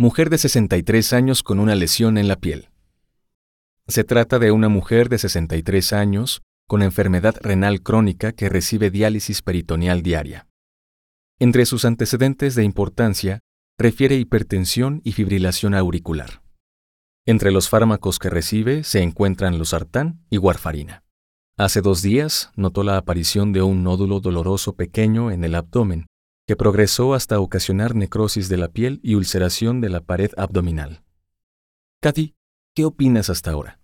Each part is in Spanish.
Mujer de 63 años con una lesión en la piel. Se trata de una mujer de 63 años con enfermedad renal crónica que recibe diálisis peritoneal diaria. Entre sus antecedentes de importancia, refiere hipertensión y fibrilación auricular. Entre los fármacos que recibe se encuentran losartán y warfarina. Hace dos días notó la aparición de un nódulo doloroso pequeño en el abdomen que progresó hasta ocasionar necrosis de la piel y ulceración de la pared abdominal. Kathy, ¿qué opinas hasta ahora?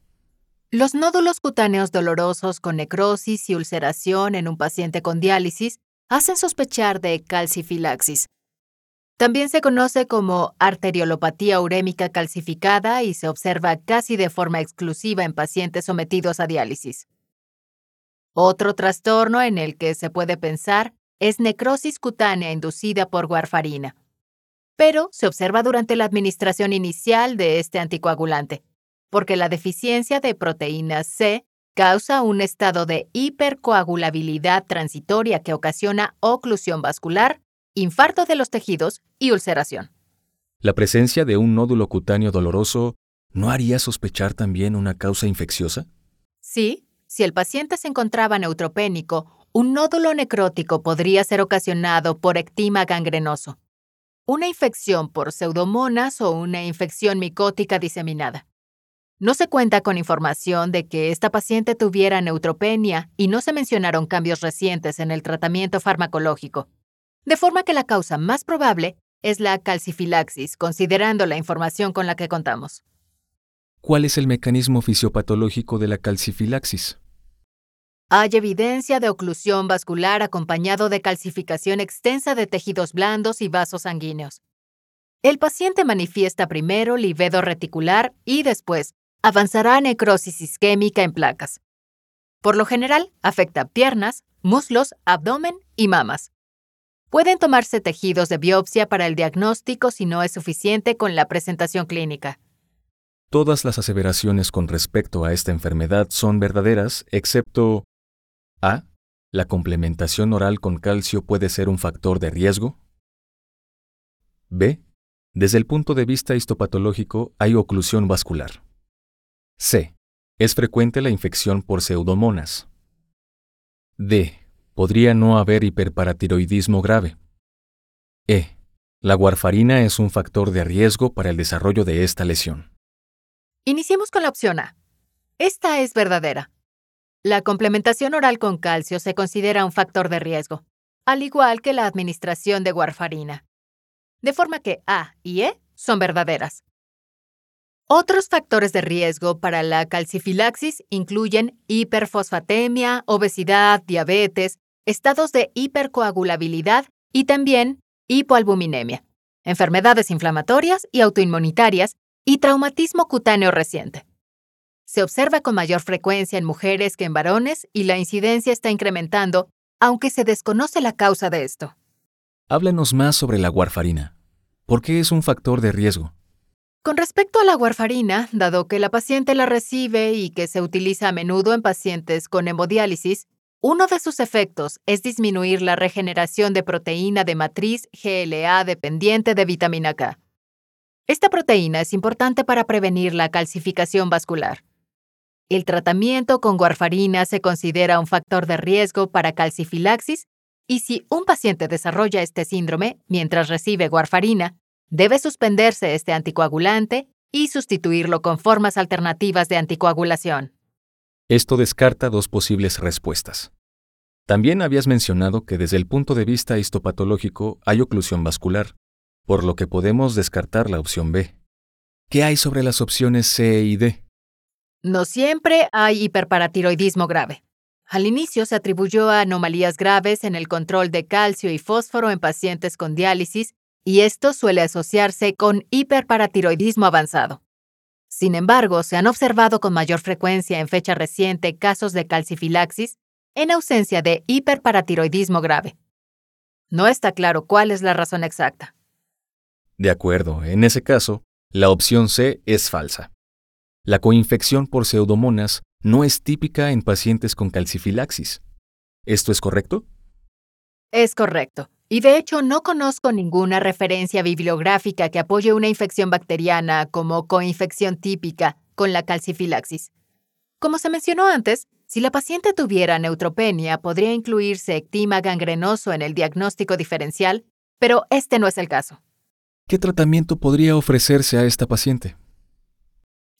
Los nódulos cutáneos dolorosos con necrosis y ulceración en un paciente con diálisis hacen sospechar de calcifilaxis. También se conoce como arteriolopatía urémica calcificada y se observa casi de forma exclusiva en pacientes sometidos a diálisis. Otro trastorno en el que se puede pensar es necrosis cutánea inducida por warfarina, pero se observa durante la administración inicial de este anticoagulante, porque la deficiencia de proteína C causa un estado de hipercoagulabilidad transitoria que ocasiona oclusión vascular, infarto de los tejidos y ulceración. ¿La presencia de un nódulo cutáneo doloroso no haría sospechar también una causa infecciosa? Sí, si el paciente se encontraba neutropénico un nódulo necrótico podría ser ocasionado por ectima gangrenoso, una infección por pseudomonas o una infección micótica diseminada. No se cuenta con información de que esta paciente tuviera neutropenia y no se mencionaron cambios recientes en el tratamiento farmacológico, de forma que la causa más probable es la calcifilaxis, considerando la información con la que contamos. ¿Cuál es el mecanismo fisiopatológico de la calcifilaxis? Hay evidencia de oclusión vascular acompañado de calcificación extensa de tejidos blandos y vasos sanguíneos. El paciente manifiesta primero livedo reticular y después avanzará a necrosis isquémica en placas. Por lo general, afecta piernas, muslos, abdomen y mamas. Pueden tomarse tejidos de biopsia para el diagnóstico si no es suficiente con la presentación clínica. Todas las aseveraciones con respecto a esta enfermedad son verdaderas, excepto a. ¿La complementación oral con calcio puede ser un factor de riesgo? B. Desde el punto de vista histopatológico hay oclusión vascular. C. Es frecuente la infección por pseudomonas. D. Podría no haber hiperparatiroidismo grave. E. La warfarina es un factor de riesgo para el desarrollo de esta lesión. Iniciemos con la opción A. Esta es verdadera. La complementación oral con calcio se considera un factor de riesgo, al igual que la administración de warfarina. De forma que A y E son verdaderas. Otros factores de riesgo para la calcifilaxis incluyen hiperfosfatemia, obesidad, diabetes, estados de hipercoagulabilidad y también hipoalbuminemia, enfermedades inflamatorias y autoinmunitarias y traumatismo cutáneo reciente. Se observa con mayor frecuencia en mujeres que en varones y la incidencia está incrementando, aunque se desconoce la causa de esto. Háblanos más sobre la warfarina. ¿Por qué es un factor de riesgo? Con respecto a la warfarina, dado que la paciente la recibe y que se utiliza a menudo en pacientes con hemodiálisis, uno de sus efectos es disminuir la regeneración de proteína de matriz GLA dependiente de vitamina K. Esta proteína es importante para prevenir la calcificación vascular. El tratamiento con warfarina se considera un factor de riesgo para calcifilaxis y si un paciente desarrolla este síndrome mientras recibe warfarina, debe suspenderse este anticoagulante y sustituirlo con formas alternativas de anticoagulación. Esto descarta dos posibles respuestas. También habías mencionado que desde el punto de vista histopatológico hay oclusión vascular, por lo que podemos descartar la opción B. ¿Qué hay sobre las opciones C y D? No siempre hay hiperparatiroidismo grave. Al inicio se atribuyó a anomalías graves en el control de calcio y fósforo en pacientes con diálisis y esto suele asociarse con hiperparatiroidismo avanzado. Sin embargo, se han observado con mayor frecuencia en fecha reciente casos de calcifilaxis en ausencia de hiperparatiroidismo grave. No está claro cuál es la razón exacta. De acuerdo, en ese caso, la opción C es falsa. La coinfección por pseudomonas no es típica en pacientes con calcifilaxis. ¿Esto es correcto? Es correcto. Y de hecho no conozco ninguna referencia bibliográfica que apoye una infección bacteriana como coinfección típica con la calcifilaxis. Como se mencionó antes, si la paciente tuviera neutropenia, podría incluirse ectima gangrenoso en el diagnóstico diferencial, pero este no es el caso. ¿Qué tratamiento podría ofrecerse a esta paciente?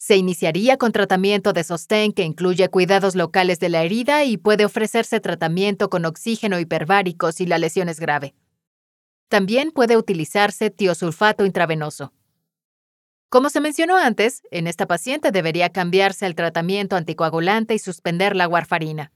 Se iniciaría con tratamiento de sostén que incluye cuidados locales de la herida y puede ofrecerse tratamiento con oxígeno hiperbárico si la lesión es grave. También puede utilizarse tiosulfato intravenoso. Como se mencionó antes, en esta paciente debería cambiarse el tratamiento anticoagulante y suspender la warfarina.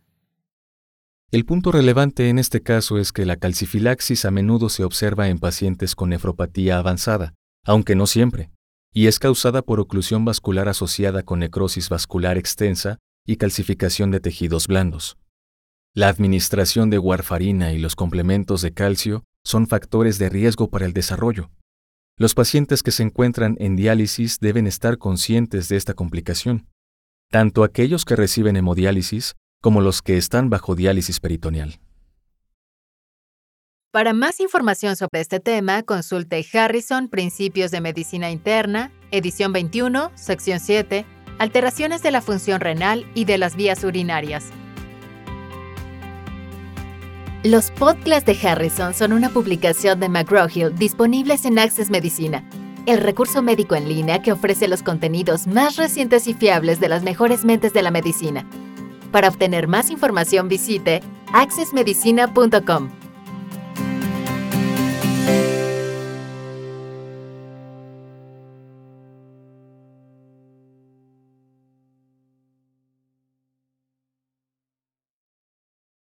El punto relevante en este caso es que la calcifilaxis a menudo se observa en pacientes con nefropatía avanzada, aunque no siempre y es causada por oclusión vascular asociada con necrosis vascular extensa y calcificación de tejidos blandos. La administración de warfarina y los complementos de calcio son factores de riesgo para el desarrollo. Los pacientes que se encuentran en diálisis deben estar conscientes de esta complicación, tanto aquellos que reciben hemodiálisis como los que están bajo diálisis peritoneal. Para más información sobre este tema, consulte Harrison Principios de Medicina Interna, edición 21, sección 7, alteraciones de la función renal y de las vías urinarias. Los podcasts de Harrison son una publicación de McGraw-Hill disponibles en Access Medicina, el recurso médico en línea que ofrece los contenidos más recientes y fiables de las mejores mentes de la medicina. Para obtener más información visite accessmedicina.com.